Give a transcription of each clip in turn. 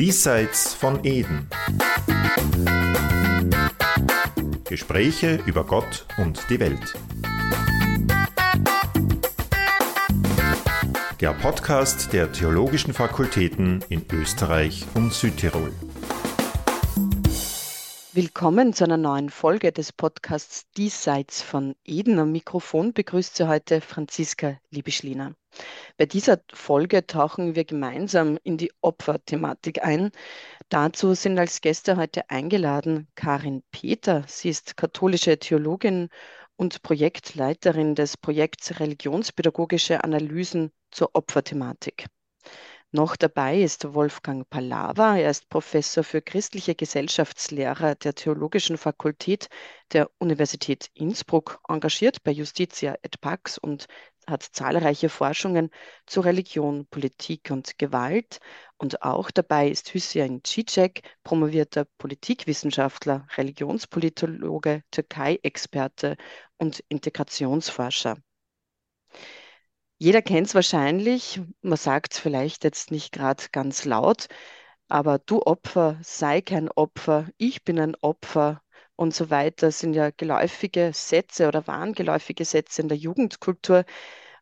Diesseits von Eden. Gespräche über Gott und die Welt. Der Podcast der Theologischen Fakultäten in Österreich und Südtirol. Willkommen zu einer neuen Folge des Podcasts Diesseits von Eden. Am Mikrofon begrüßt Sie heute Franziska Liebeschliner. Bei dieser Folge tauchen wir gemeinsam in die Opferthematik ein. Dazu sind als Gäste heute eingeladen Karin Peter. Sie ist katholische Theologin und Projektleiterin des Projekts Religionspädagogische Analysen zur Opferthematik. Noch dabei ist Wolfgang Palava. Er ist Professor für christliche Gesellschaftslehre der Theologischen Fakultät der Universität Innsbruck, engagiert bei Justitia et Pax und hat zahlreiche Forschungen zu Religion, Politik und Gewalt. Und auch dabei ist Hüseyin Cicek, promovierter Politikwissenschaftler, Religionspolitologe, Türkei-Experte und Integrationsforscher. Jeder kennt es wahrscheinlich, man sagt es vielleicht jetzt nicht gerade ganz laut, aber du Opfer, sei kein Opfer, ich bin ein Opfer und so weiter sind ja geläufige Sätze oder waren geläufige Sätze in der Jugendkultur.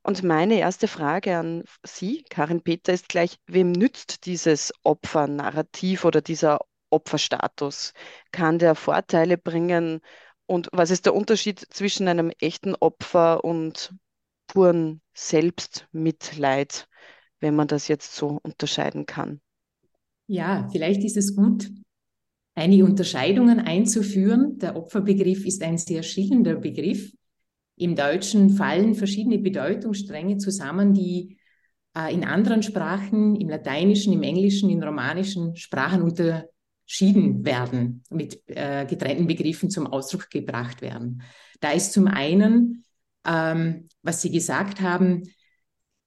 Und meine erste Frage an Sie, Karin Peter, ist gleich, wem nützt dieses Opfernarrativ oder dieser Opferstatus? Kann der Vorteile bringen? Und was ist der Unterschied zwischen einem echten Opfer und puren Selbstmitleid, wenn man das jetzt so unterscheiden kann. Ja, vielleicht ist es gut, einige Unterscheidungen einzuführen. Der Opferbegriff ist ein sehr schillender Begriff. Im Deutschen fallen verschiedene Bedeutungsstränge zusammen, die äh, in anderen Sprachen, im Lateinischen, im Englischen, in romanischen Sprachen unterschieden werden, mit äh, getrennten Begriffen zum Ausdruck gebracht werden. Da ist zum einen ähm, was Sie gesagt haben,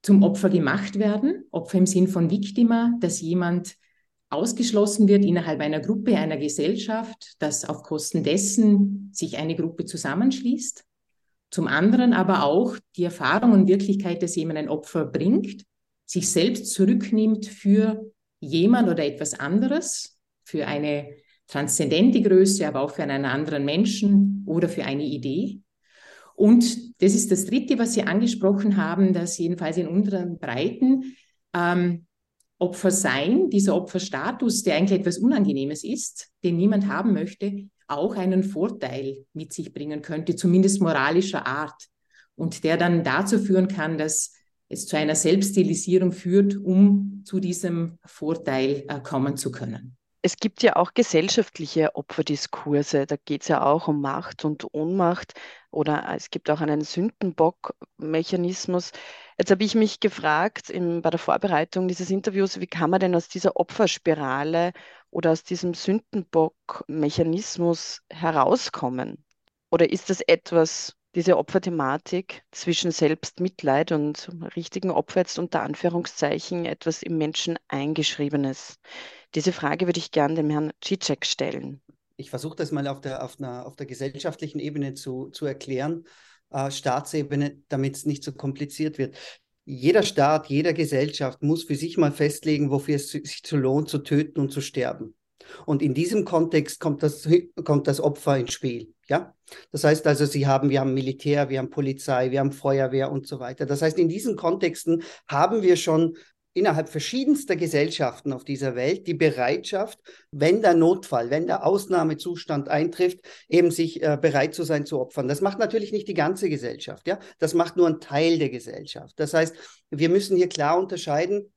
zum Opfer gemacht werden. Opfer im Sinn von Victima, dass jemand ausgeschlossen wird innerhalb einer Gruppe, einer Gesellschaft, dass auf Kosten dessen sich eine Gruppe zusammenschließt. Zum anderen aber auch die Erfahrung und Wirklichkeit, dass jemand ein Opfer bringt, sich selbst zurücknimmt für jemand oder etwas anderes, für eine transzendente Größe, aber auch für einen anderen Menschen oder für eine Idee. Und das ist das Dritte, was Sie angesprochen haben, dass jedenfalls in unseren Breiten ähm, Opfer sein, dieser Opferstatus, der eigentlich etwas Unangenehmes ist, den niemand haben möchte, auch einen Vorteil mit sich bringen könnte, zumindest moralischer Art. Und der dann dazu führen kann, dass es zu einer Selbststilisierung führt, um zu diesem Vorteil äh, kommen zu können. Es gibt ja auch gesellschaftliche Opferdiskurse. Da geht es ja auch um Macht und Ohnmacht oder es gibt auch einen Sündenbock-Mechanismus. Jetzt habe ich mich gefragt im, bei der Vorbereitung dieses Interviews, wie kann man denn aus dieser Opferspirale oder aus diesem Sündenbock-Mechanismus herauskommen? Oder ist das etwas, diese Opferthematik zwischen Selbstmitleid und richtigen Opfer jetzt unter Anführungszeichen etwas im Menschen eingeschriebenes? Diese Frage würde ich gerne dem Herrn Cicek stellen. Ich versuche das mal auf der, auf, einer, auf der gesellschaftlichen Ebene zu, zu erklären, äh, Staatsebene, damit es nicht so kompliziert wird. Jeder Staat, jeder Gesellschaft muss für sich mal festlegen, wofür es sich zu lohnt, zu töten und zu sterben. Und in diesem Kontext kommt das, kommt das Opfer ins Spiel. Ja? Das heißt also, Sie haben, wir haben Militär, wir haben Polizei, wir haben Feuerwehr und so weiter. Das heißt, in diesen Kontexten haben wir schon innerhalb verschiedenster Gesellschaften auf dieser Welt die Bereitschaft, wenn der Notfall, wenn der Ausnahmezustand eintrifft, eben sich äh, bereit zu sein zu opfern. Das macht natürlich nicht die ganze Gesellschaft, ja. Das macht nur einen Teil der Gesellschaft. Das heißt, wir müssen hier klar unterscheiden,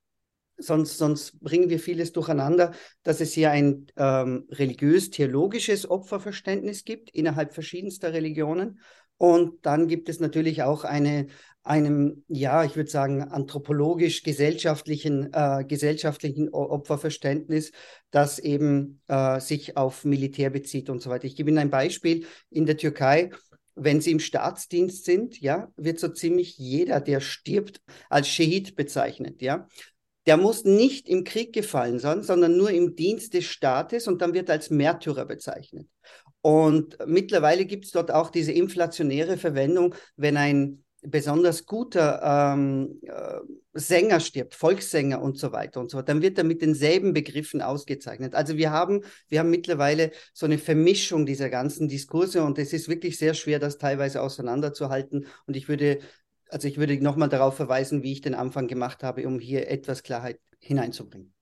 sonst, sonst bringen wir vieles durcheinander, dass es hier ein ähm, religiös-theologisches Opferverständnis gibt innerhalb verschiedenster Religionen. Und dann gibt es natürlich auch eine, einem, ja, ich würde sagen, anthropologisch-gesellschaftlichen äh, gesellschaftlichen Opferverständnis, das eben äh, sich auf Militär bezieht und so weiter. Ich gebe Ihnen ein Beispiel. In der Türkei wenn sie im Staatsdienst sind, ja, wird so ziemlich jeder, der stirbt, als Shahid bezeichnet, ja der muss nicht im Krieg gefallen sein, sondern nur im Dienst des Staates und dann wird er als Märtyrer bezeichnet. Und mittlerweile gibt es dort auch diese inflationäre Verwendung, wenn ein besonders guter ähm, äh, Sänger stirbt, Volkssänger und so weiter und so fort, dann wird er mit denselben Begriffen ausgezeichnet. Also wir haben, wir haben mittlerweile so eine Vermischung dieser ganzen Diskurse und es ist wirklich sehr schwer, das teilweise auseinanderzuhalten. Und ich würde, also ich würde nochmal darauf verweisen, wie ich den Anfang gemacht habe, um hier etwas Klarheit hineinzubringen.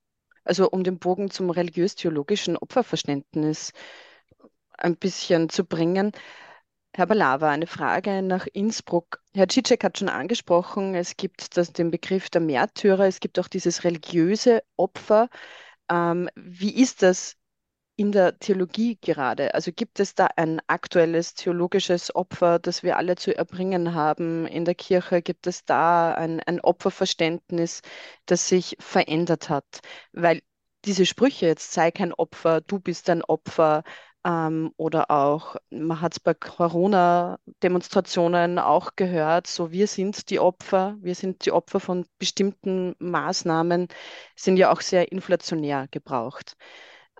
Also um den Bogen zum religiös-theologischen Opferverständnis ein bisschen zu bringen. Herr Balava, eine Frage nach Innsbruck. Herr Cicek hat schon angesprochen, es gibt das, den Begriff der Märtyrer, es gibt auch dieses religiöse Opfer. Ähm, wie ist das in der Theologie gerade? Also gibt es da ein aktuelles theologisches Opfer, das wir alle zu erbringen haben in der Kirche? Gibt es da ein, ein Opferverständnis, das sich verändert hat? Weil diese Sprüche, jetzt sei kein Opfer, du bist ein Opfer, ähm, oder auch, man hat es bei Corona-Demonstrationen auch gehört, so wir sind die Opfer, wir sind die Opfer von bestimmten Maßnahmen, sind ja auch sehr inflationär gebraucht.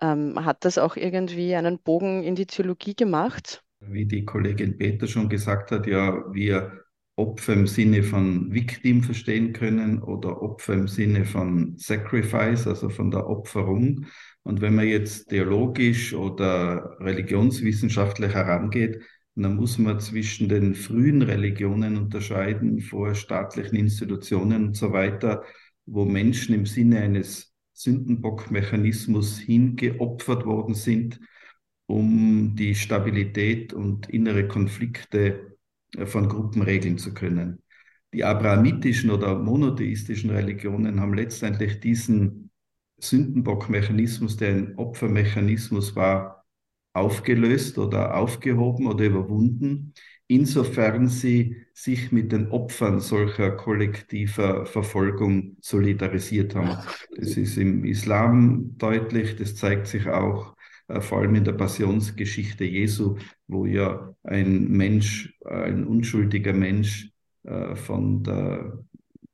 Ähm, hat das auch irgendwie einen Bogen in die Theologie gemacht? Wie die Kollegin Peter schon gesagt hat, ja, wir Opfer im Sinne von Victim verstehen können oder Opfer im Sinne von Sacrifice, also von der Opferung. Und wenn man jetzt theologisch oder religionswissenschaftlich herangeht, dann muss man zwischen den frühen Religionen unterscheiden, vor staatlichen Institutionen und so weiter, wo Menschen im Sinne eines Sündenbockmechanismus hingeopfert worden sind, um die Stabilität und innere Konflikte äh, von Gruppen regeln zu können. Die abrahamitischen oder monotheistischen Religionen haben letztendlich diesen Sündenbockmechanismus, der ein Opfermechanismus war, aufgelöst oder aufgehoben oder überwunden, insofern sie sich mit den Opfern solcher kollektiver Verfolgung solidarisiert haben. Das ist im Islam deutlich, das zeigt sich auch äh, vor allem in der Passionsgeschichte Jesu, wo ja ein Mensch, ein unschuldiger Mensch äh, von der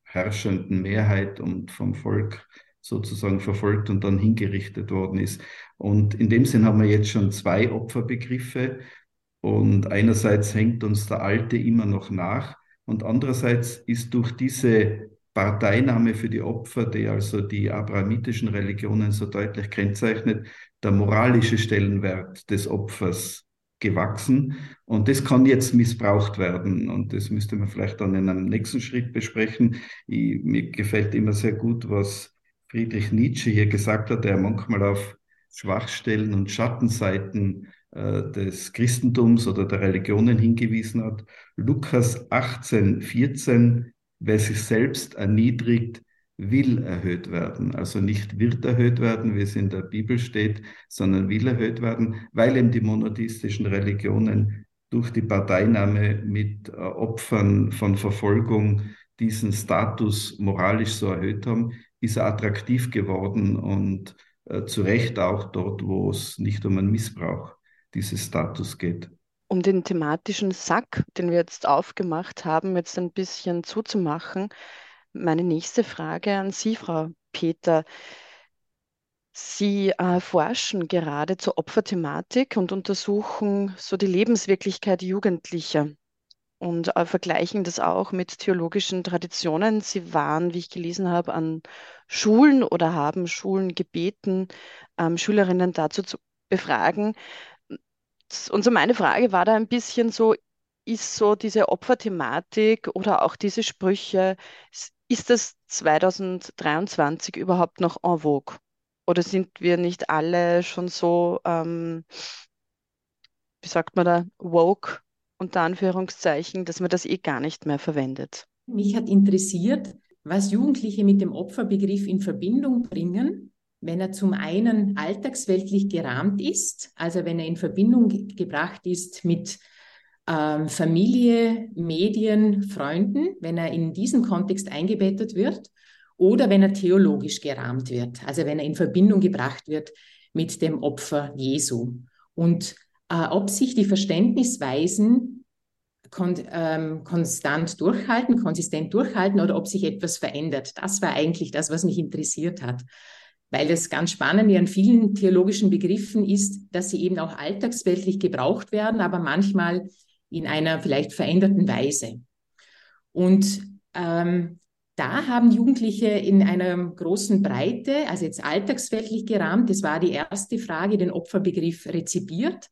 herrschenden Mehrheit und vom Volk sozusagen verfolgt und dann hingerichtet worden ist. Und in dem Sinn haben wir jetzt schon zwei Opferbegriffe. Und einerseits hängt uns der alte immer noch nach und andererseits ist durch diese Parteinahme für die Opfer, die also die abrahamitischen Religionen so deutlich kennzeichnet, der moralische Stellenwert des Opfers gewachsen. Und das kann jetzt missbraucht werden. Und das müsste man vielleicht dann in einem nächsten Schritt besprechen. Ich, mir gefällt immer sehr gut, was Friedrich Nietzsche hier gesagt hat, der manchmal auf Schwachstellen und Schattenseiten äh, des Christentums oder der Religionen hingewiesen hat. Lukas 18, 14, wer sich selbst erniedrigt, will erhöht werden. Also nicht wird erhöht werden, wie es in der Bibel steht, sondern will erhöht werden, weil eben die monotheistischen Religionen durch die Parteinahme mit äh, Opfern von Verfolgung diesen Status moralisch so erhöht haben, ist er attraktiv geworden und äh, zu Recht auch dort, wo es nicht um einen Missbrauch dieses Status geht. Um den thematischen Sack, den wir jetzt aufgemacht haben, jetzt ein bisschen zuzumachen, meine nächste Frage an Sie, Frau Peter. Sie äh, forschen gerade zur Opferthematik und untersuchen so die Lebenswirklichkeit Jugendlicher und äh, vergleichen das auch mit theologischen Traditionen. Sie waren, wie ich gelesen habe, an Schulen oder haben Schulen gebeten, ähm, Schülerinnen dazu zu befragen. Und so meine Frage war da ein bisschen so, ist so diese Opferthematik oder auch diese Sprüche, ist das 2023 überhaupt noch en vogue? Oder sind wir nicht alle schon so, ähm, wie sagt man da, woke unter Anführungszeichen, dass man das eh gar nicht mehr verwendet. Mich hat interessiert, was Jugendliche mit dem Opferbegriff in Verbindung bringen, wenn er zum einen alltagsweltlich gerahmt ist, also wenn er in Verbindung gebracht ist mit ähm, Familie, Medien, Freunden, wenn er in diesen Kontext eingebettet wird, oder wenn er theologisch gerahmt wird, also wenn er in Verbindung gebracht wird mit dem Opfer Jesu. Und äh, ob sich die Verständnisweisen kon ähm, konstant durchhalten, konsistent durchhalten oder ob sich etwas verändert. Das war eigentlich das, was mich interessiert hat. Weil das ganz Spannende an vielen theologischen Begriffen ist, dass sie eben auch alltagsweltlich gebraucht werden, aber manchmal in einer vielleicht veränderten Weise. Und ähm, da haben Jugendliche in einer großen Breite, also jetzt alltagsweltlich gerahmt, das war die erste Frage, den Opferbegriff rezipiert,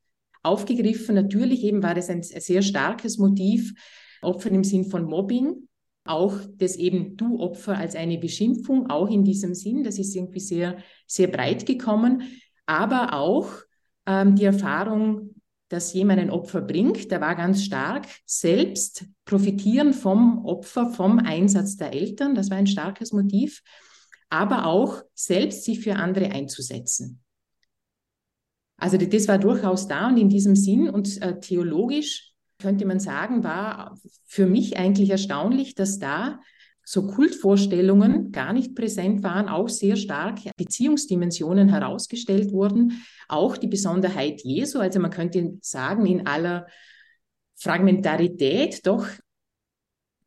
aufgegriffen. Natürlich eben war das ein sehr starkes Motiv, Opfer im Sinn von Mobbing, auch das eben du Opfer als eine Beschimpfung, auch in diesem Sinn, das ist irgendwie sehr, sehr breit gekommen, aber auch ähm, die Erfahrung, dass jemand ein Opfer bringt, der war ganz stark. Selbst profitieren vom Opfer, vom Einsatz der Eltern, das war ein starkes Motiv, aber auch selbst sich für andere einzusetzen. Also das war durchaus da und in diesem Sinn und äh, theologisch könnte man sagen, war für mich eigentlich erstaunlich, dass da so Kultvorstellungen gar nicht präsent waren, auch sehr stark Beziehungsdimensionen herausgestellt wurden, auch die Besonderheit Jesu, also man könnte sagen, in aller Fragmentarität doch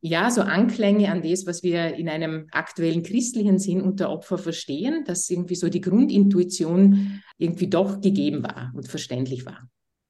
ja, so Anklänge an das, was wir in einem aktuellen christlichen Sinn unter Opfer verstehen, dass irgendwie so die Grundintuition irgendwie doch gegeben war und verständlich war.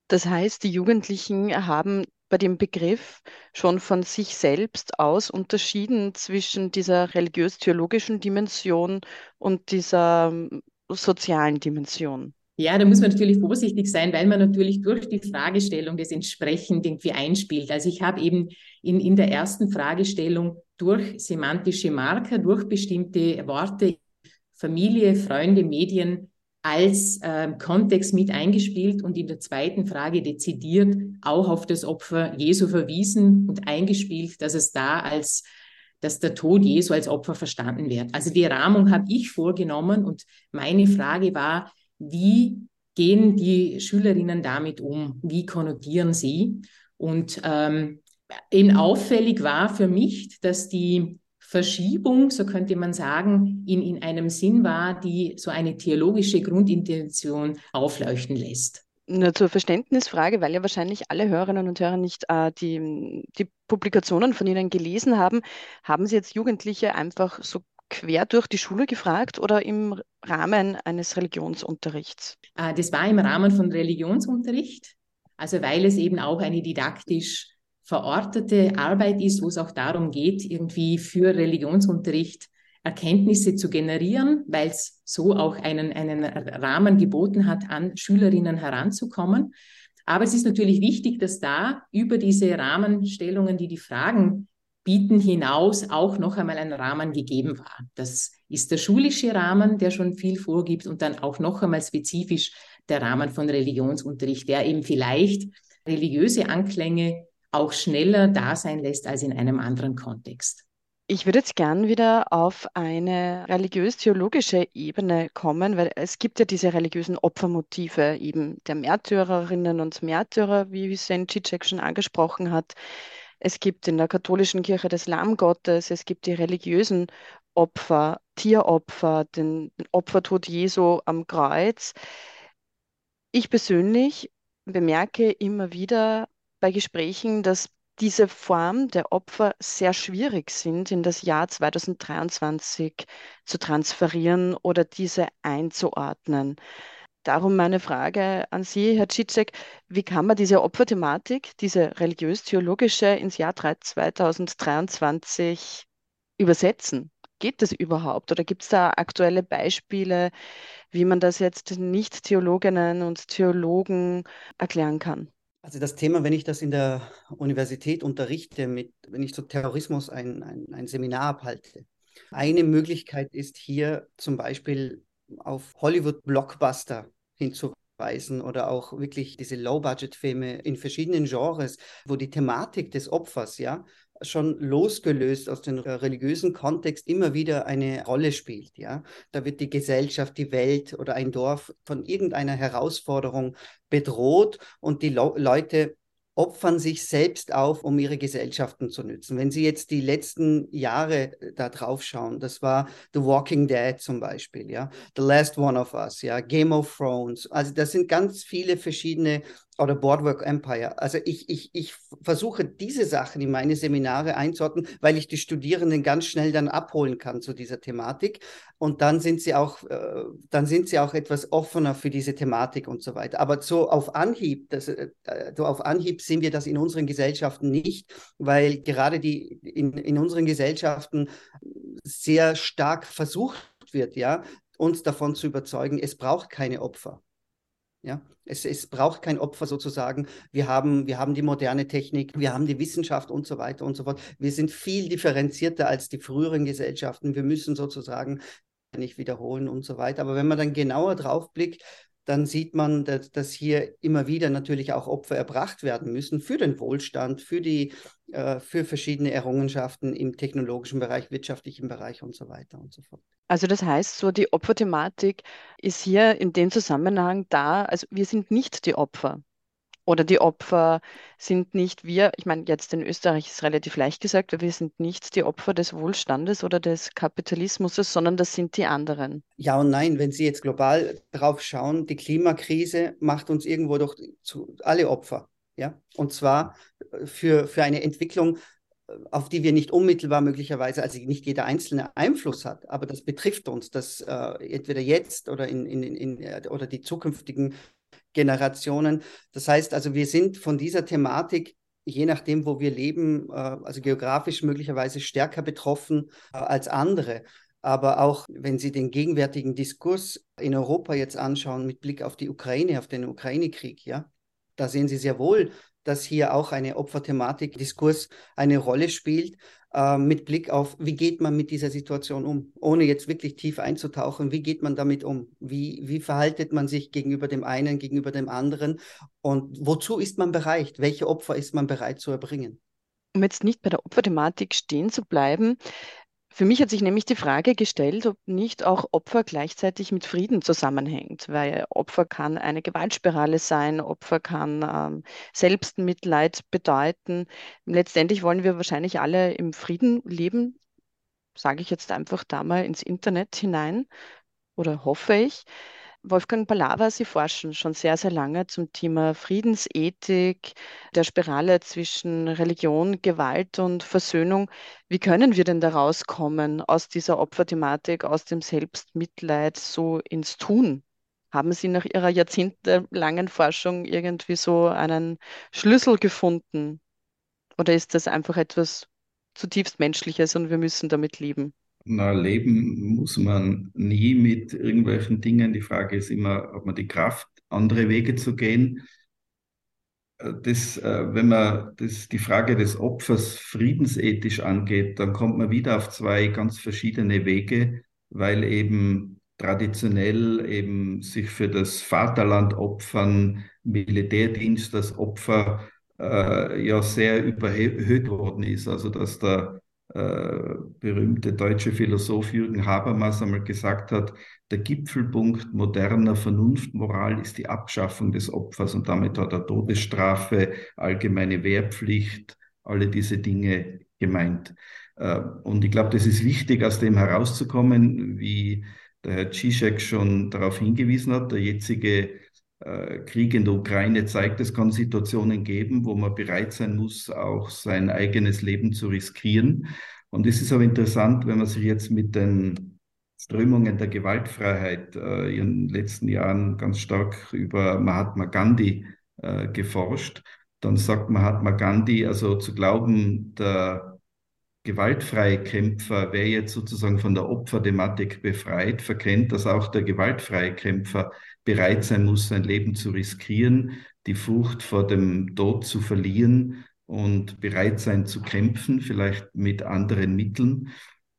Das heißt, die Jugendlichen haben bei dem Begriff schon von sich selbst aus unterschieden zwischen dieser religiös-theologischen Dimension und dieser ähm, sozialen Dimension. Ja, da muss man natürlich vorsichtig sein, weil man natürlich durch die Fragestellung das entsprechend irgendwie einspielt. Also ich habe eben in, in der ersten Fragestellung durch semantische Marker, durch bestimmte Worte, Familie, Freunde, Medien als äh, Kontext mit eingespielt und in der zweiten Frage dezidiert auch auf das Opfer Jesu verwiesen und eingespielt, dass es da als dass der Tod Jesu als Opfer verstanden wird. Also die Rahmung habe ich vorgenommen und meine Frage war, wie gehen die Schülerinnen damit um? Wie konnotieren sie? Und ähm, eben auffällig war für mich, dass die Verschiebung, so könnte man sagen, in, in einem Sinn war, die so eine theologische Grundintention aufleuchten lässt. Nur zur Verständnisfrage, weil ja wahrscheinlich alle Hörerinnen und Hörer nicht äh, die, die Publikationen von Ihnen gelesen haben, haben Sie jetzt Jugendliche einfach so quer durch die Schule gefragt oder im Rahmen eines Religionsunterrichts? Äh, das war im Rahmen von Religionsunterricht, also weil es eben auch eine didaktisch verortete Arbeit ist, wo es auch darum geht, irgendwie für Religionsunterricht Erkenntnisse zu generieren, weil es so auch einen, einen Rahmen geboten hat, an Schülerinnen heranzukommen. Aber es ist natürlich wichtig, dass da über diese Rahmenstellungen, die die Fragen bieten, hinaus auch noch einmal ein Rahmen gegeben war. Das ist der schulische Rahmen, der schon viel vorgibt und dann auch noch einmal spezifisch der Rahmen von Religionsunterricht, der eben vielleicht religiöse Anklänge auch schneller da sein lässt als in einem anderen Kontext. Ich würde jetzt gern wieder auf eine religiös-theologische Ebene kommen, weil es gibt ja diese religiösen Opfermotive eben der Märtyrerinnen und Märtyrer, wie St. Cicek schon angesprochen hat. Es gibt in der katholischen Kirche das Lamm Gottes, es gibt die religiösen Opfer, Tieropfer, den, den Opfertod Jesu am Kreuz. Ich persönlich bemerke immer wieder bei Gesprächen, dass diese Form der Opfer sehr schwierig sind, in das Jahr 2023 zu transferieren oder diese einzuordnen. Darum meine Frage an Sie, Herr Cicek, wie kann man diese Opferthematik, diese religiös-theologische ins Jahr 2023 übersetzen? Geht das überhaupt? Oder gibt es da aktuelle Beispiele, wie man das jetzt Nicht-Theologinnen und Theologen erklären kann? Also das Thema, wenn ich das in der Universität unterrichte, mit, wenn ich zu Terrorismus ein, ein, ein Seminar abhalte, eine Möglichkeit ist hier zum Beispiel auf Hollywood-Blockbuster hinzuweisen oder auch wirklich diese Low-Budget-Filme in verschiedenen Genres, wo die Thematik des Opfers ja schon losgelöst aus dem religiösen Kontext immer wieder eine Rolle spielt. Ja? Da wird die Gesellschaft, die Welt oder ein Dorf von irgendeiner Herausforderung bedroht und die Le Leute opfern sich selbst auf, um ihre Gesellschaften zu nützen. Wenn Sie jetzt die letzten Jahre äh, da drauf schauen, das war The Walking Dead zum Beispiel, ja, The Last One of Us, ja, Game of Thrones. Also das sind ganz viele verschiedene oder Boardwork Empire. Also ich, ich, ich versuche diese Sachen in meine Seminare einzuordnen, weil ich die Studierenden ganz schnell dann abholen kann zu dieser Thematik. Und dann sind sie auch, äh, dann sind sie auch etwas offener für diese Thematik und so weiter. Aber so auf Anhieb, das, äh, so auf Anhieb sehen wir das in unseren Gesellschaften nicht, weil gerade die in, in unseren Gesellschaften sehr stark versucht wird, ja, uns davon zu überzeugen, es braucht keine Opfer. Ja, es, es braucht kein Opfer sozusagen. Wir haben, wir haben die moderne Technik, wir haben die Wissenschaft und so weiter und so fort. Wir sind viel differenzierter als die früheren Gesellschaften. Wir müssen sozusagen nicht wiederholen und so weiter. Aber wenn man dann genauer drauf blickt, dann sieht man, dass, dass, hier immer wieder natürlich auch Opfer erbracht werden müssen für den Wohlstand, für die, äh, für verschiedene Errungenschaften im technologischen Bereich, wirtschaftlichen Bereich und so weiter und so fort. Also das heißt, so die Opferthematik ist hier in dem Zusammenhang da. Also wir sind nicht die Opfer. Oder die Opfer sind nicht wir, ich meine, jetzt in Österreich ist es relativ leicht gesagt, wir sind nicht die Opfer des Wohlstandes oder des Kapitalismus, sondern das sind die anderen. Ja und nein, wenn Sie jetzt global drauf schauen, die Klimakrise macht uns irgendwo doch zu, alle Opfer. Ja? Und zwar äh, für, für eine Entwicklung, äh, auf die wir nicht unmittelbar möglicherweise, also nicht jeder einzelne Einfluss hat, aber das betrifft uns, dass äh, entweder jetzt oder in, in, in, äh, oder die zukünftigen Generationen. Das heißt also, wir sind von dieser Thematik, je nachdem, wo wir leben, äh, also geografisch möglicherweise stärker betroffen äh, als andere. Aber auch wenn Sie den gegenwärtigen Diskurs in Europa jetzt anschauen mit Blick auf die Ukraine, auf den Ukraine-Krieg, ja, da sehen Sie sehr wohl, dass hier auch eine Opferthematik, Diskurs eine Rolle spielt äh, mit Blick auf, wie geht man mit dieser Situation um, ohne jetzt wirklich tief einzutauchen, wie geht man damit um, wie, wie verhaltet man sich gegenüber dem einen, gegenüber dem anderen? Und wozu ist man bereit, welche Opfer ist man bereit zu erbringen. Um jetzt nicht bei der Opferthematik stehen zu bleiben, für mich hat sich nämlich die Frage gestellt, ob nicht auch Opfer gleichzeitig mit Frieden zusammenhängt, weil Opfer kann eine Gewaltspirale sein, Opfer kann ähm, Selbstmitleid bedeuten. Letztendlich wollen wir wahrscheinlich alle im Frieden leben, sage ich jetzt einfach da mal ins Internet hinein oder hoffe ich. Wolfgang Palawa, Sie forschen schon sehr, sehr lange zum Thema Friedensethik, der Spirale zwischen Religion, Gewalt und Versöhnung. Wie können wir denn da rauskommen aus dieser Opferthematik, aus dem Selbstmitleid so ins Tun? Haben Sie nach Ihrer jahrzehntelangen Forschung irgendwie so einen Schlüssel gefunden? Oder ist das einfach etwas zutiefst Menschliches und wir müssen damit leben? Na, leben muss man nie mit irgendwelchen Dingen. Die Frage ist immer, ob man die Kraft, andere Wege zu gehen. Äh, das, äh, wenn man das, die Frage des Opfers friedensethisch angeht, dann kommt man wieder auf zwei ganz verschiedene Wege, weil eben traditionell eben sich für das Vaterland opfern, Militärdienst das Opfer äh, ja sehr überhöht worden ist. Also dass da äh, berühmte deutsche Philosoph Jürgen Habermas einmal gesagt hat, der Gipfelpunkt moderner Vernunftmoral ist die Abschaffung des Opfers und damit hat er Todesstrafe, allgemeine Wehrpflicht, alle diese Dinge gemeint. Äh, und ich glaube, das ist wichtig, aus dem herauszukommen, wie der Herr Zizek schon darauf hingewiesen hat, der jetzige Krieg in der Ukraine zeigt, es kann Situationen geben, wo man bereit sein muss, auch sein eigenes Leben zu riskieren. Und es ist aber interessant, wenn man sich jetzt mit den Strömungen der Gewaltfreiheit äh, in den letzten Jahren ganz stark über Mahatma Gandhi äh, geforscht, dann sagt Mahatma Gandhi, also zu glauben, der gewaltfreie Kämpfer wäre jetzt sozusagen von der Opferthematik befreit, verkennt, dass auch der gewaltfreie Kämpfer bereit sein muss, sein Leben zu riskieren, die Furcht vor dem Tod zu verlieren und bereit sein zu kämpfen, vielleicht mit anderen Mitteln.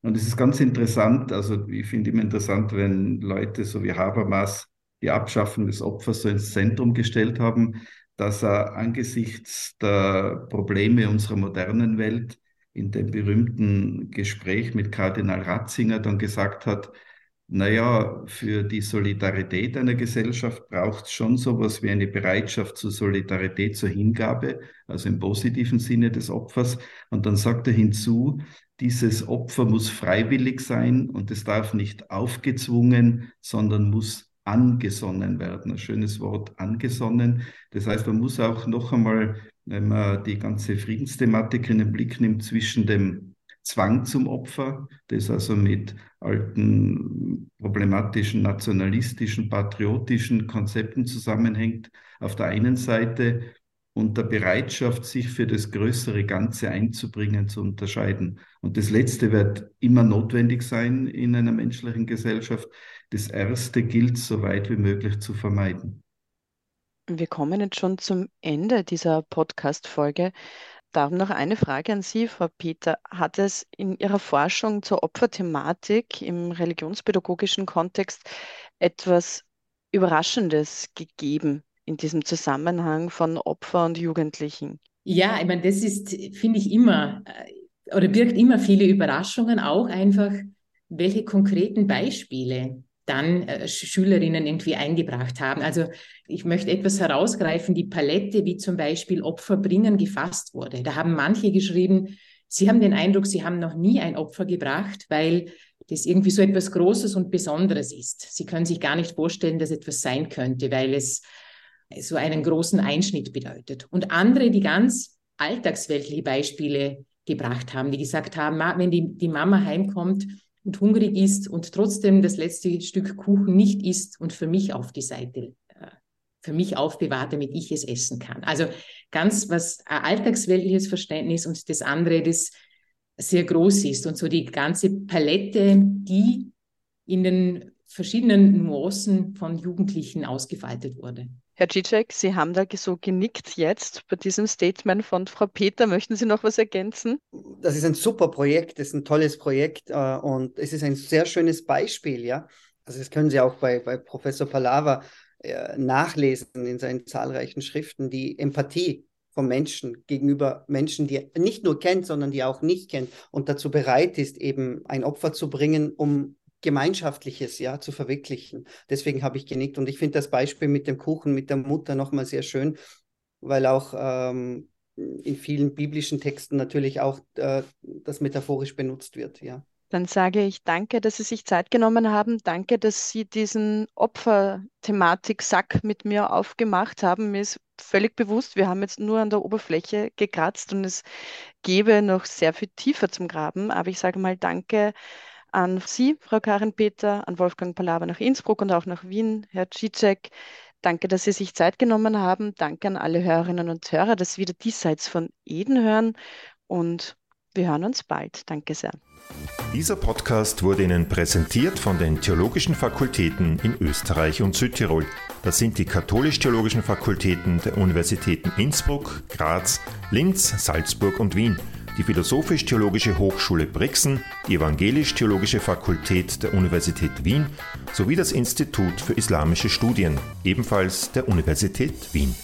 Und es ist ganz interessant, also ich finde immer interessant, wenn Leute so wie Habermas die Abschaffung des Opfers so ins Zentrum gestellt haben, dass er angesichts der Probleme unserer modernen Welt in dem berühmten Gespräch mit Kardinal Ratzinger dann gesagt hat, naja, für die Solidarität einer Gesellschaft braucht es schon sowas wie eine Bereitschaft zur Solidarität, zur Hingabe, also im positiven Sinne des Opfers. Und dann sagt er hinzu, dieses Opfer muss freiwillig sein und es darf nicht aufgezwungen, sondern muss angesonnen werden. Ein schönes Wort, angesonnen. Das heißt, man muss auch noch einmal, wenn man die ganze Friedensthematik in den Blick nimmt, zwischen dem Zwang zum Opfer, das also mit alten problematischen, nationalistischen, patriotischen Konzepten zusammenhängt, auf der einen Seite und der Bereitschaft, sich für das größere Ganze einzubringen, zu unterscheiden. Und das Letzte wird immer notwendig sein in einer menschlichen Gesellschaft. Das Erste gilt so weit wie möglich zu vermeiden. Wir kommen jetzt schon zum Ende dieser Podcast-Folge. Darum noch eine Frage an Sie, Frau Peter. Hat es in Ihrer Forschung zur Opferthematik im religionspädagogischen Kontext etwas Überraschendes gegeben in diesem Zusammenhang von Opfer und Jugendlichen? Ja, ich meine, das ist, finde ich, immer äh, oder birgt immer viele Überraschungen, auch einfach, welche konkreten Beispiele dann äh, Schülerinnen irgendwie eingebracht haben. Also ich möchte etwas herausgreifen, die Palette, wie zum Beispiel Opfer bringen, gefasst wurde. Da haben manche geschrieben, sie haben den Eindruck, sie haben noch nie ein Opfer gebracht, weil das irgendwie so etwas Großes und Besonderes ist. Sie können sich gar nicht vorstellen, dass etwas sein könnte, weil es so einen großen Einschnitt bedeutet. Und andere, die ganz alltagsweltliche Beispiele gebracht haben, die gesagt haben, wenn die, die Mama heimkommt und hungrig ist und trotzdem das letzte Stück Kuchen nicht isst und für mich auf die Seite, äh, für mich aufbewahrt, damit ich es essen kann. Also ganz was ein alltagsweltliches Verständnis und das andere, das sehr groß ist und so die ganze Palette, die in den verschiedenen Nuancen von Jugendlichen ausgefaltet wurde. Herr Cicek, Sie haben da so genickt jetzt bei diesem Statement von Frau Peter. Möchten Sie noch was ergänzen? Das ist ein super Projekt, das ist ein tolles Projekt äh, und es ist ein sehr schönes Beispiel, ja. Also das können Sie auch bei, bei Professor Palava äh, nachlesen in seinen zahlreichen Schriften, die Empathie von Menschen gegenüber Menschen, die er nicht nur kennt, sondern die er auch nicht kennt und dazu bereit ist, eben ein Opfer zu bringen, um Gemeinschaftliches ja zu verwirklichen. Deswegen habe ich genickt und ich finde das Beispiel mit dem Kuchen mit der Mutter nochmal sehr schön, weil auch ähm, in vielen biblischen Texten natürlich auch äh, das metaphorisch benutzt wird, ja. Dann sage ich danke, dass Sie sich Zeit genommen haben. Danke, dass Sie diesen Opferthematik-Sack mit mir aufgemacht haben. Mir ist völlig bewusst, wir haben jetzt nur an der Oberfläche gekratzt und es gäbe noch sehr viel tiefer zum Graben. Aber ich sage mal danke an Sie, Frau Karin Peter, an Wolfgang Palaver nach Innsbruck und auch nach Wien, Herr Cicek. Danke, dass Sie sich Zeit genommen haben. Danke an alle Hörerinnen und Hörer, dass Sie wieder diesseits von Eden hören. Und wir hören uns bald. Danke sehr. Dieser Podcast wurde Ihnen präsentiert von den Theologischen Fakultäten in Österreich und Südtirol. Das sind die katholisch-theologischen Fakultäten der Universitäten Innsbruck, Graz, Linz, Salzburg und Wien die Philosophisch-Theologische Hochschule Brixen, die Evangelisch-Theologische Fakultät der Universität Wien sowie das Institut für Islamische Studien, ebenfalls der Universität Wien.